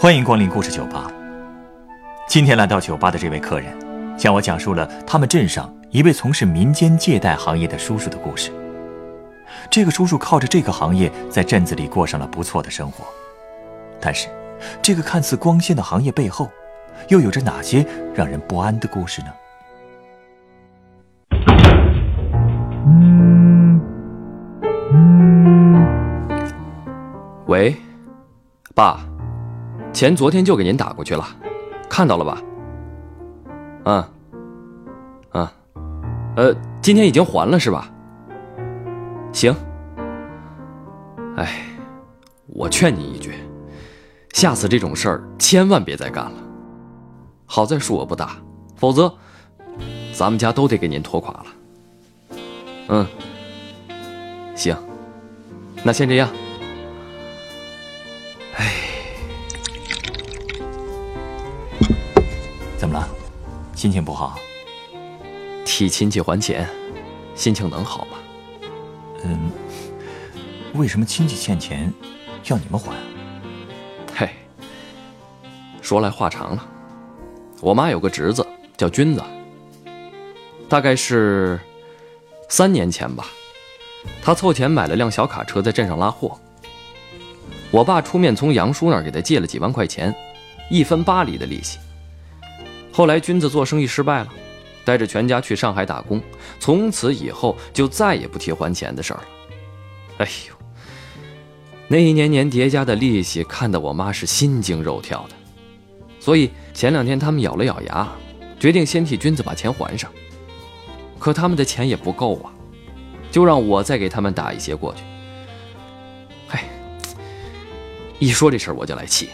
欢迎光临故事酒吧。今天来到酒吧的这位客人，向我讲述了他们镇上一位从事民间借贷行业的叔叔的故事。这个叔叔靠着这个行业，在镇子里过上了不错的生活。但是，这个看似光鲜的行业背后，又有着哪些让人不安的故事呢？喂，爸，钱昨天就给您打过去了，看到了吧？嗯，嗯，呃，今天已经还了是吧？行。哎，我劝你一句，下次这种事儿千万别再干了。好在数额不大，否则咱们家都得给您拖垮了。嗯，行，那先这样。心情不好？替亲戚还钱，心情能好吗？嗯，为什么亲戚欠钱要你们还？嘿，说来话长了。我妈有个侄子叫君子，大概是三年前吧，他凑钱买了辆小卡车，在镇上拉货。我爸出面从杨叔那儿给他借了几万块钱，一分八厘的利息。后来君子做生意失败了，带着全家去上海打工，从此以后就再也不提还钱的事儿了。哎呦，那一年年叠加的利息，看得我妈是心惊肉跳的。所以前两天他们咬了咬牙，决定先替君子把钱还上。可他们的钱也不够啊，就让我再给他们打一些过去。嘿，一说这事儿我就来气，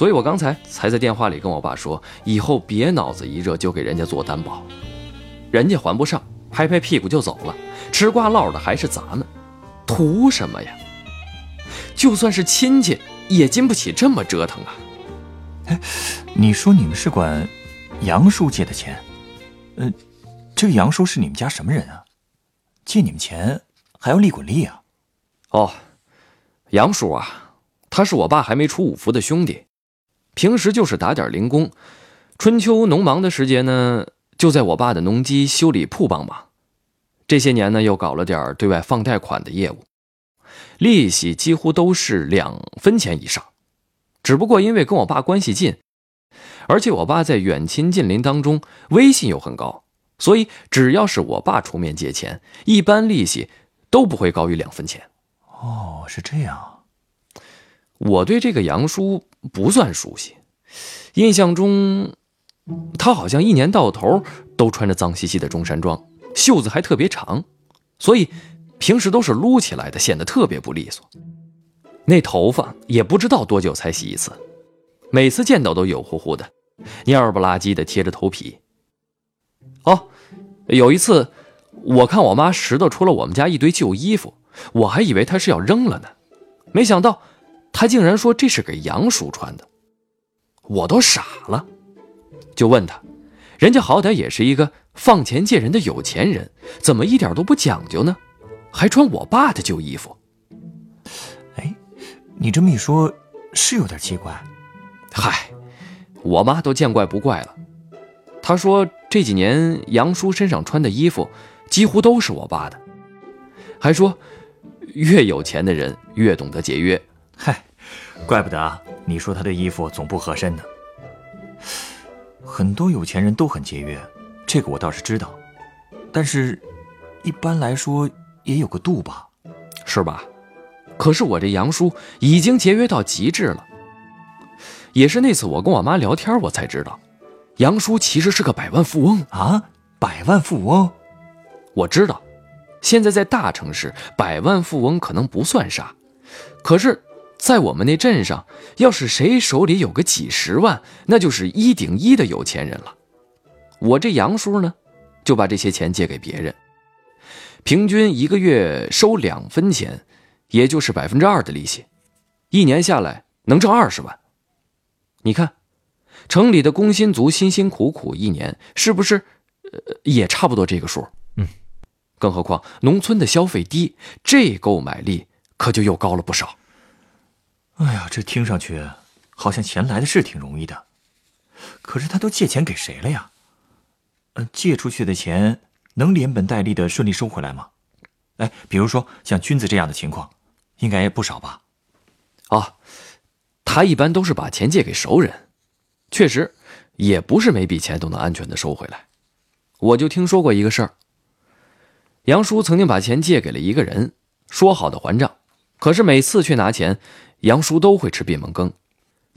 所以我刚才才在电话里跟我爸说，以后别脑子一热就给人家做担保，人家还不上，拍拍屁股就走了，吃瓜落的还是咱们，图什么呀？就算是亲戚，也经不起这么折腾啊！哎，你说你们是管杨叔借的钱？呃，这个杨叔是你们家什么人啊？借你们钱还要利滚利啊？哦，杨叔啊，他是我爸还没出五福的兄弟，平时就是打点零工，春秋农忙的时节呢，就在我爸的农机修理铺帮忙。这些年呢，又搞了点对外放贷款的业务，利息几乎都是两分钱以上。只不过因为跟我爸关系近，而且我爸在远亲近邻当中威信又很高，所以只要是我爸出面借钱，一般利息都不会高于两分钱。哦，是这样。我对这个杨叔不算熟悉，印象中他好像一年到头都穿着脏兮兮的中山装，袖子还特别长，所以平时都是撸起来的，显得特别不利索。那头发也不知道多久才洗一次，每次见到都油乎乎的，蔫不拉几的贴着头皮。哦，有一次我看我妈拾掇出了我们家一堆旧衣服，我还以为她是要扔了呢，没想到她竟然说这是给杨叔穿的，我都傻了，就问他，人家好歹也是一个放钱借人的有钱人，怎么一点都不讲究呢？还穿我爸的旧衣服？哎你这么一说，是有点奇怪。嗨，我妈都见怪不怪了。她说这几年杨叔身上穿的衣服，几乎都是我爸的，还说越有钱的人越懂得节约。嗨，怪不得你说他的衣服总不合身呢。很多有钱人都很节约，这个我倒是知道。但是，一般来说也有个度吧，是吧？可是我这杨叔已经节约到极致了。也是那次我跟我妈聊天，我才知道，杨叔其实是个百万富翁啊！百万富翁，我知道，现在在大城市，百万富翁可能不算啥，可是，在我们那镇上，要是谁手里有个几十万，那就是一顶一的有钱人了。我这杨叔呢，就把这些钱借给别人，平均一个月收两分钱。也就是百分之二的利息，一年下来能挣二十万。你看，城里的工薪族辛辛苦苦一年，是不是，呃，也差不多这个数？嗯。更何况农村的消费低，这购买力可就又高了不少。哎呀，这听上去好像钱来的是挺容易的，可是他都借钱给谁了呀？呃，借出去的钱能连本带利的顺利收回来吗？哎，比如说像君子这样的情况，应该也不少吧？啊，他一般都是把钱借给熟人，确实，也不是每笔钱都能安全的收回来。我就听说过一个事儿，杨叔曾经把钱借给了一个人，说好的还账，可是每次去拿钱，杨叔都会吃闭门羹，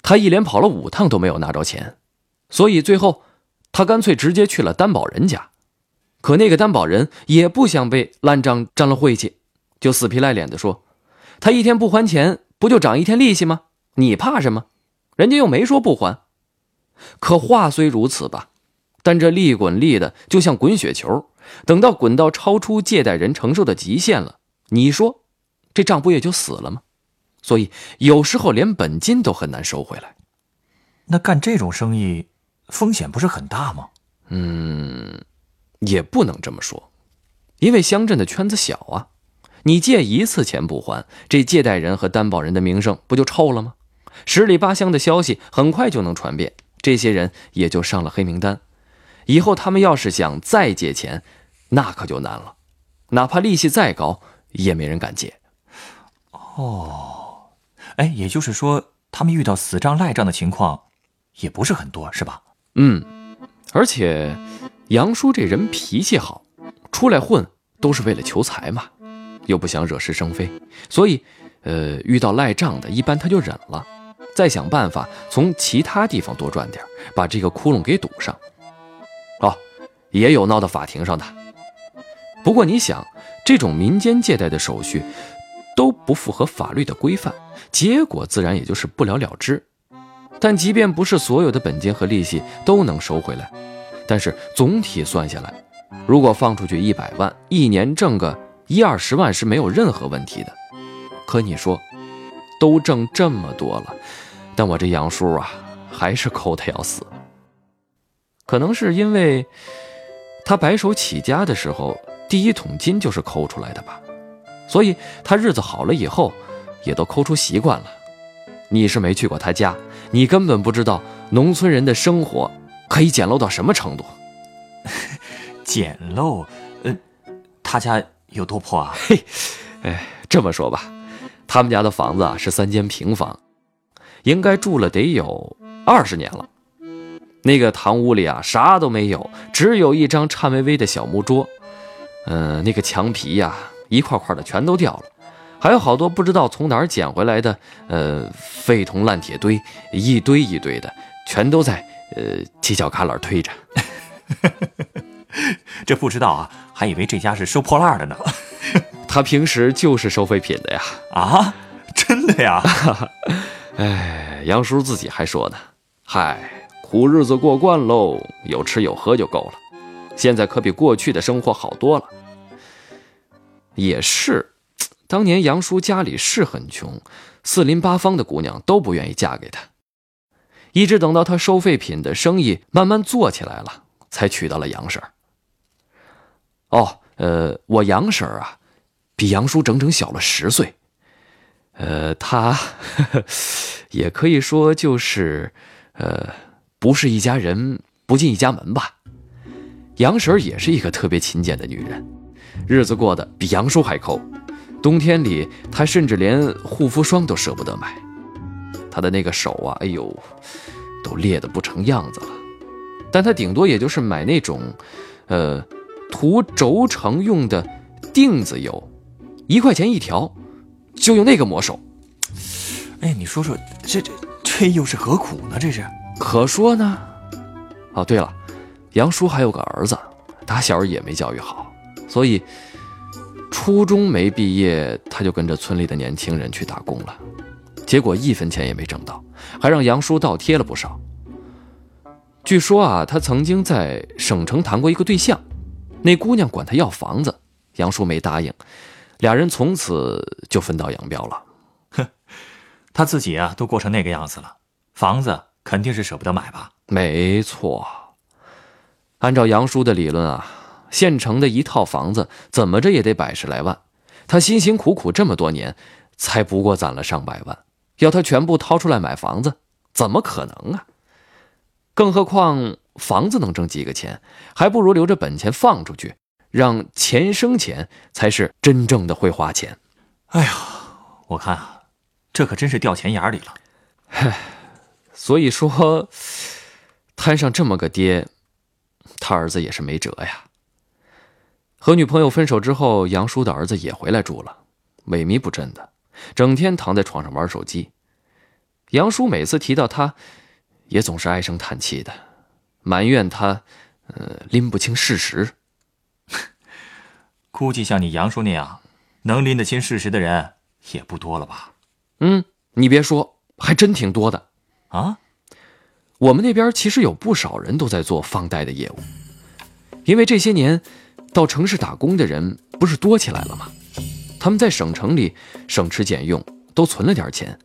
他一连跑了五趟都没有拿着钱，所以最后他干脆直接去了担保人家，可那个担保人也不想被烂账沾了晦气，就死皮赖脸的说，他一天不还钱。不就涨一天利息吗？你怕什么？人家又没说不还。可话虽如此吧，但这利滚利的就像滚雪球，等到滚到超出借贷人承受的极限了，你说这账不也就死了吗？所以有时候连本金都很难收回来。那干这种生意风险不是很大吗？嗯，也不能这么说，因为乡镇的圈子小啊。你借一次钱不还，这借贷人和担保人的名声不就臭了吗？十里八乡的消息很快就能传遍，这些人也就上了黑名单。以后他们要是想再借钱，那可就难了，哪怕利息再高，也没人敢借。哦，哎，也就是说，他们遇到死账赖账的情况，也不是很多，是吧？嗯，而且杨叔这人脾气好，出来混都是为了求财嘛。又不想惹是生非，所以，呃，遇到赖账的，一般他就忍了，再想办法从其他地方多赚点，把这个窟窿给堵上。哦，也有闹到法庭上的。不过你想，这种民间借贷的手续都不符合法律的规范，结果自然也就是不了了之。但即便不是所有的本金和利息都能收回来，但是总体算下来，如果放出去一百万，一年挣个。一二十万是没有任何问题的，可你说，都挣这么多了，但我这杨叔啊，还是抠的要死。可能是因为他白手起家的时候，第一桶金就是抠出来的吧，所以他日子好了以后，也都抠出习惯了。你是没去过他家，你根本不知道农村人的生活可以简陋到什么程度。简陋？呃，他家。有多破啊？嘿，哎，这么说吧，他们家的房子啊是三间平房，应该住了得有二十年了。那个堂屋里啊啥都没有，只有一张颤巍巍的小木桌。嗯，那个墙皮呀一块块的全都掉了，还有好多不知道从哪儿捡回来的呃废铜烂铁堆，一堆一堆的，全都在呃犄角旮旯推着。这不知道啊，还以为这家是收破烂的呢。他平时就是收废品的呀。啊，真的呀？哎，杨叔自己还说呢。嗨，苦日子过惯喽，有吃有喝就够了。现在可比过去的生活好多了。也是，当年杨叔家里是很穷，四邻八方的姑娘都不愿意嫁给他。一直等到他收废品的生意慢慢做起来了，才娶到了杨婶。哦，呃，我杨婶啊，比杨叔整整小了十岁，呃，她 也可以说就是，呃，不是一家人不进一家门吧。杨婶也是一个特别勤俭的女人，日子过得比杨叔还抠，冬天里他甚至连护肤霜都舍不得买。他的那个手啊，哎呦，都裂得不成样子了，但他顶多也就是买那种，呃。涂轴承用的锭子油，一块钱一条，就用那个抹手。哎，你说说，这这这又是何苦呢？这是可说呢。哦，对了，杨叔还有个儿子，打小也没教育好，所以初中没毕业，他就跟着村里的年轻人去打工了，结果一分钱也没挣到，还让杨叔倒贴了不少。据说啊，他曾经在省城谈过一个对象。那姑娘管他要房子，杨叔没答应，俩人从此就分道扬镳了。哼，他自己啊都过成那个样子了，房子肯定是舍不得买吧？没错，按照杨叔的理论啊，县城的一套房子怎么着也得百十来万，他辛辛苦苦这么多年，才不过攒了上百万，要他全部掏出来买房子，怎么可能啊？更何况房子能挣几个钱，还不如留着本钱放出去，让钱生钱才是真正的会花钱。哎呀，我看啊，这可真是掉钱眼里了。唉，所以说，摊上这么个爹，他儿子也是没辙呀。和女朋友分手之后，杨叔的儿子也回来住了，萎靡不振的，整天躺在床上玩手机。杨叔每次提到他，也总是唉声叹气的，埋怨他，呃，拎不清事实。估计像你杨叔那样能拎得清事实的人也不多了吧？嗯，你别说，还真挺多的啊。我们那边其实有不少人都在做放贷的业务，因为这些年到城市打工的人不是多起来了吗？他们在省城里省吃俭用，都存了点钱。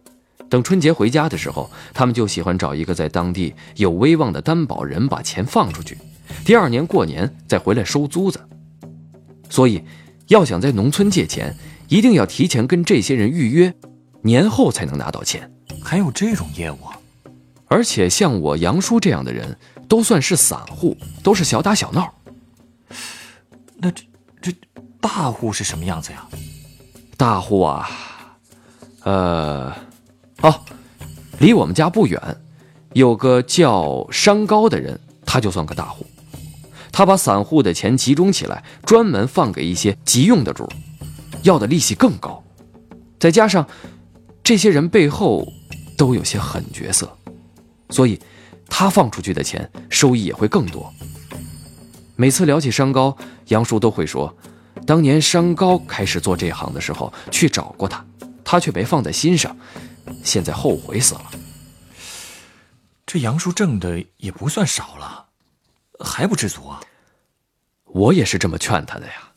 等春节回家的时候，他们就喜欢找一个在当地有威望的担保人把钱放出去，第二年过年再回来收租子。所以，要想在农村借钱，一定要提前跟这些人预约，年后才能拿到钱。还有这种业务？而且像我杨叔这样的人，都算是散户，都是小打小闹。那这这大户是什么样子呀？大户啊，呃。哦，离我们家不远，有个叫商高的人，他就算个大户。他把散户的钱集中起来，专门放给一些急用的主，要的利息更高。再加上这些人背后都有些狠角色，所以他放出去的钱收益也会更多。每次聊起商高，杨叔都会说，当年商高开始做这行的时候去找过他，他却没放在心上。现在后悔死了。这杨叔挣的也不算少了，还不知足啊？我也是这么劝他的呀，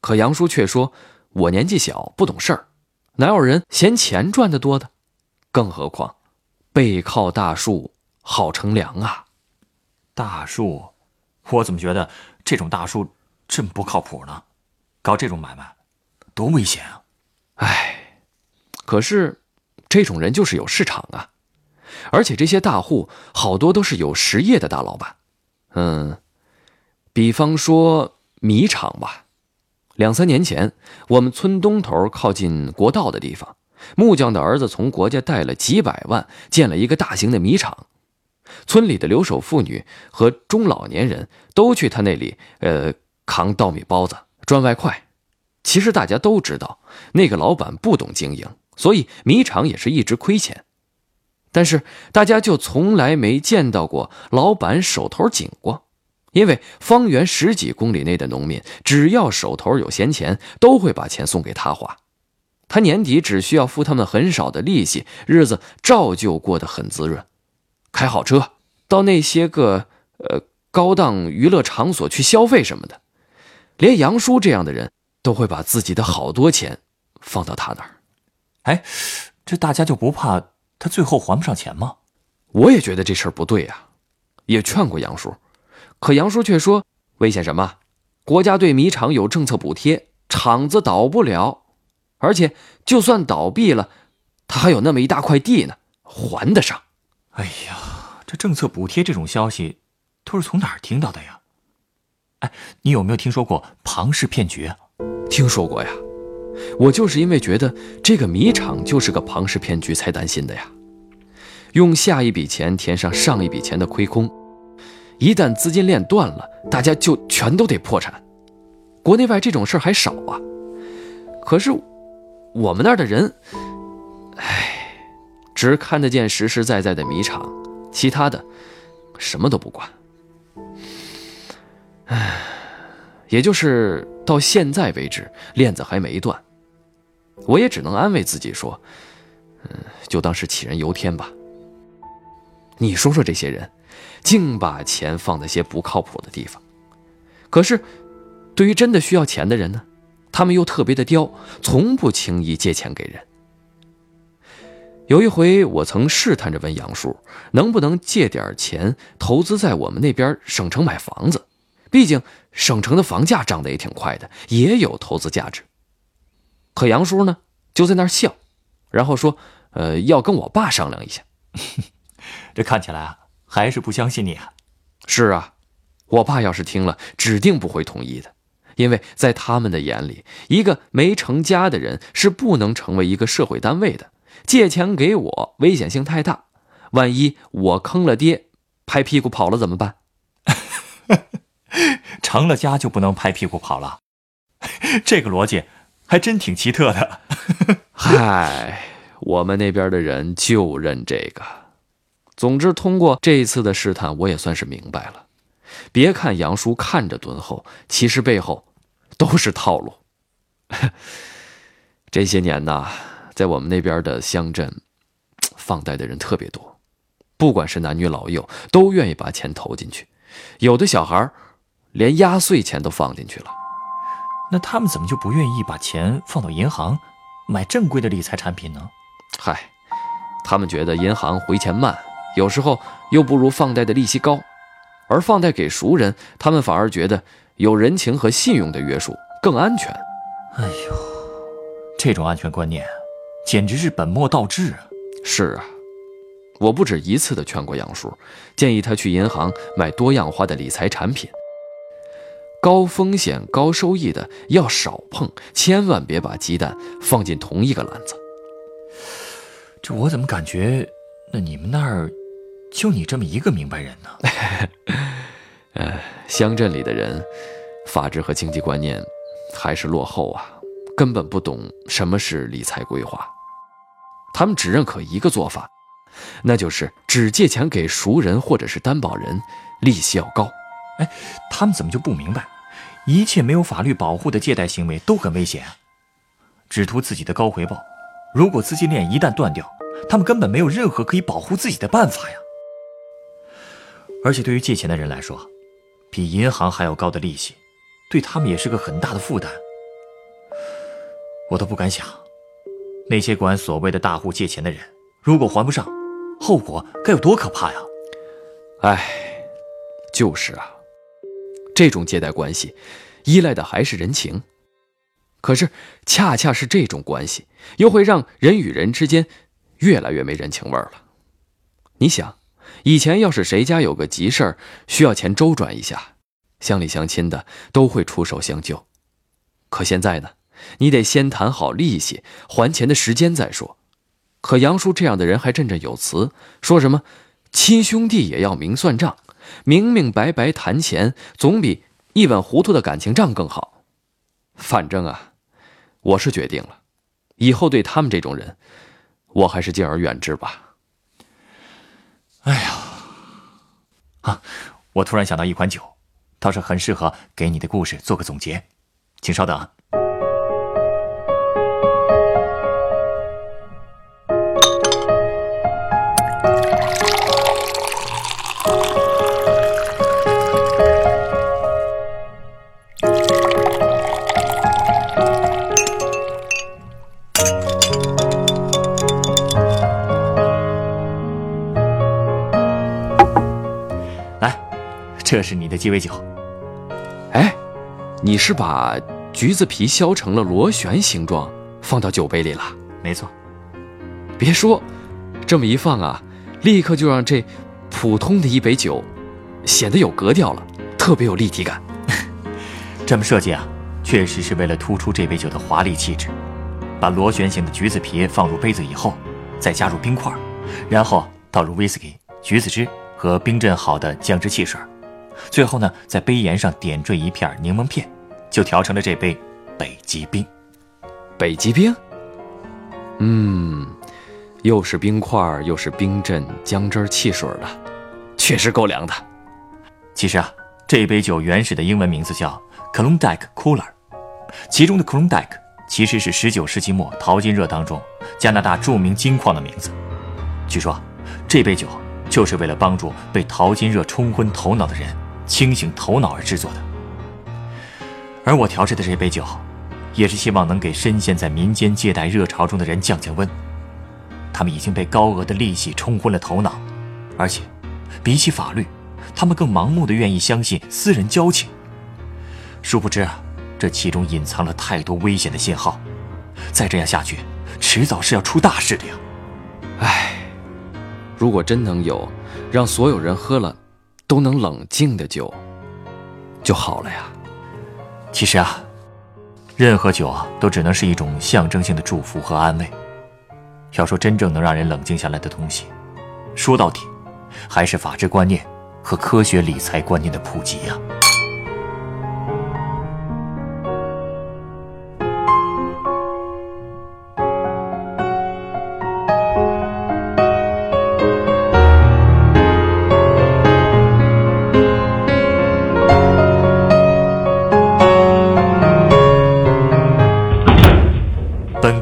可杨叔却说：“我年纪小，不懂事儿，哪有人嫌钱赚的多的？更何况，背靠大树好乘凉啊！大树，我怎么觉得这种大树这么不靠谱呢？搞这种买卖，多危险啊！哎，可是……”这种人就是有市场啊，而且这些大户好多都是有实业的大老板，嗯，比方说米厂吧。两三年前，我们村东头靠近国道的地方，木匠的儿子从国家贷了几百万建了一个大型的米厂，村里的留守妇女和中老年人都去他那里，呃，扛稻米包子赚外快。其实大家都知道，那个老板不懂经营。所以米厂也是一直亏钱，但是大家就从来没见到过老板手头紧过，因为方圆十几公里内的农民只要手头有闲钱，都会把钱送给他花，他年底只需要付他们很少的利息，日子照旧过得很滋润，开好车，到那些个呃高档娱乐场所去消费什么的，连杨叔这样的人都会把自己的好多钱放到他那儿。哎，这大家就不怕他最后还不上钱吗？我也觉得这事儿不对呀，也劝过杨叔，可杨叔却说危险什么？国家对米厂有政策补贴，厂子倒不了，而且就算倒闭了，他还有那么一大块地呢，还得上。哎呀，这政策补贴这种消息都是从哪儿听到的呀？哎，你有没有听说过庞氏骗局？听说过呀。我就是因为觉得这个米厂就是个庞氏骗局才担心的呀，用下一笔钱填上上一笔钱的亏空，一旦资金链断了，大家就全都得破产。国内外这种事儿还少啊，可是我们那儿的人，唉，只看得见实实在在的米厂，其他的什么都不管。唉，也就是到现在为止，链子还没断。我也只能安慰自己说：“嗯，就当是杞人忧天吧。”你说说这些人，净把钱放在些不靠谱的地方。可是，对于真的需要钱的人呢，他们又特别的刁，从不轻易借钱给人。有一回，我曾试探着问杨叔，能不能借点钱投资在我们那边省城买房子？毕竟省城的房价涨得也挺快的，也有投资价值。可杨叔呢，就在那儿笑，然后说：“呃，要跟我爸商量一下。这看起来啊，还是不相信你啊。是啊，我爸要是听了，指定不会同意的，因为在他们的眼里，一个没成家的人是不能成为一个社会单位的。借钱给我，危险性太大，万一我坑了爹，拍屁股跑了怎么办？成了家就不能拍屁股跑了？这个逻辑还真挺奇特的。嗨，我们那边的人就认这个。总之，通过这一次的试探，我也算是明白了。别看杨叔看着敦厚，其实背后都是套路。这些年呐，在我们那边的乡镇，放贷的人特别多，不管是男女老幼，都愿意把钱投进去。有的小孩连压岁钱都放进去了。那他们怎么就不愿意把钱放到银行，买正规的理财产品呢？嗨，他们觉得银行回钱慢，有时候又不如放贷的利息高，而放贷给熟人，他们反而觉得有人情和信用的约束更安全。哎呦，这种安全观念，简直是本末倒置啊！是啊，我不止一次的劝过杨叔，建议他去银行买多样化的理财产品。高风险高收益的要少碰，千万别把鸡蛋放进同一个篮子。这我怎么感觉，那你们那儿就你这么一个明白人呢？呃，乡镇里的人，法治和经济观念还是落后啊，根本不懂什么是理财规划。他们只认可一个做法，那就是只借钱给熟人或者是担保人，利息要高。哎，他们怎么就不明白？一切没有法律保护的借贷行为都很危险，只图自己的高回报。如果资金链一旦断掉，他们根本没有任何可以保护自己的办法呀。而且对于借钱的人来说，比银行还要高的利息，对他们也是个很大的负担。我都不敢想，那些管所谓的大户借钱的人，如果还不上，后果该有多可怕呀！哎，就是啊。这种借贷关系，依赖的还是人情。可是，恰恰是这种关系，又会让人与人之间越来越没人情味了。你想，以前要是谁家有个急事儿需要钱周转一下，乡里乡亲的都会出手相救。可现在呢，你得先谈好利息、还钱的时间再说。可杨叔这样的人还振振有词，说什么亲兄弟也要明算账。明明白白谈钱，总比一碗糊涂的感情账更好。反正啊，我是决定了，以后对他们这种人，我还是敬而远之吧。哎呀，啊，我突然想到一款酒，倒是很适合给你的故事做个总结，请稍等。这是你的鸡尾酒。哎，你是把橘子皮削成了螺旋形状，放到酒杯里了？没错。别说，这么一放啊，立刻就让这普通的一杯酒显得有格调了，特别有立体感。这么设计啊，确实是为了突出这杯酒的华丽气质。把螺旋形的橘子皮放入杯子以后，再加入冰块，然后倒入威士忌、橘子汁和冰镇好的姜汁汽水。最后呢，在杯沿上点缀一片柠檬片，就调成了这杯北极冰。北极冰，嗯，又是冰块，又是冰镇姜汁汽水的，确实够凉的。其实啊，这杯酒原始的英文名字叫 Klondike Cooler，其中的 Klondike 其实是19世纪末淘金热当中加拿大著名金矿的名字。据说，这杯酒就是为了帮助被淘金热冲昏头脑的人。清醒头脑而制作的，而我调制的这杯酒，也是希望能给深陷在民间借贷热潮中的人降降温。他们已经被高额的利息冲昏了头脑，而且，比起法律，他们更盲目的愿意相信私人交情。殊不知啊，这其中隐藏了太多危险的信号。再这样下去，迟早是要出大事的呀！唉，如果真能有让所有人喝了都能冷静的酒，就好了呀。其实啊，任何酒啊，都只能是一种象征性的祝福和安慰。要说真正能让人冷静下来的东西，说到底，还是法治观念和科学理财观念的普及呀。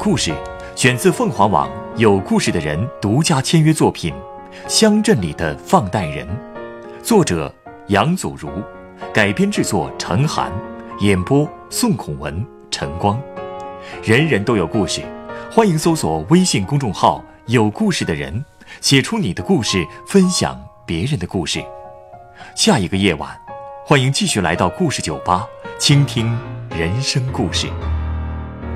故事选自凤凰网“有故事的人”独家签约作品《乡镇里的放贷人》，作者杨祖如，改编制作陈寒，演播宋孔文、陈光。人人都有故事，欢迎搜索微信公众号“有故事的人”，写出你的故事，分享别人的故事。下一个夜晚，欢迎继续来到故事酒吧，倾听人生故事。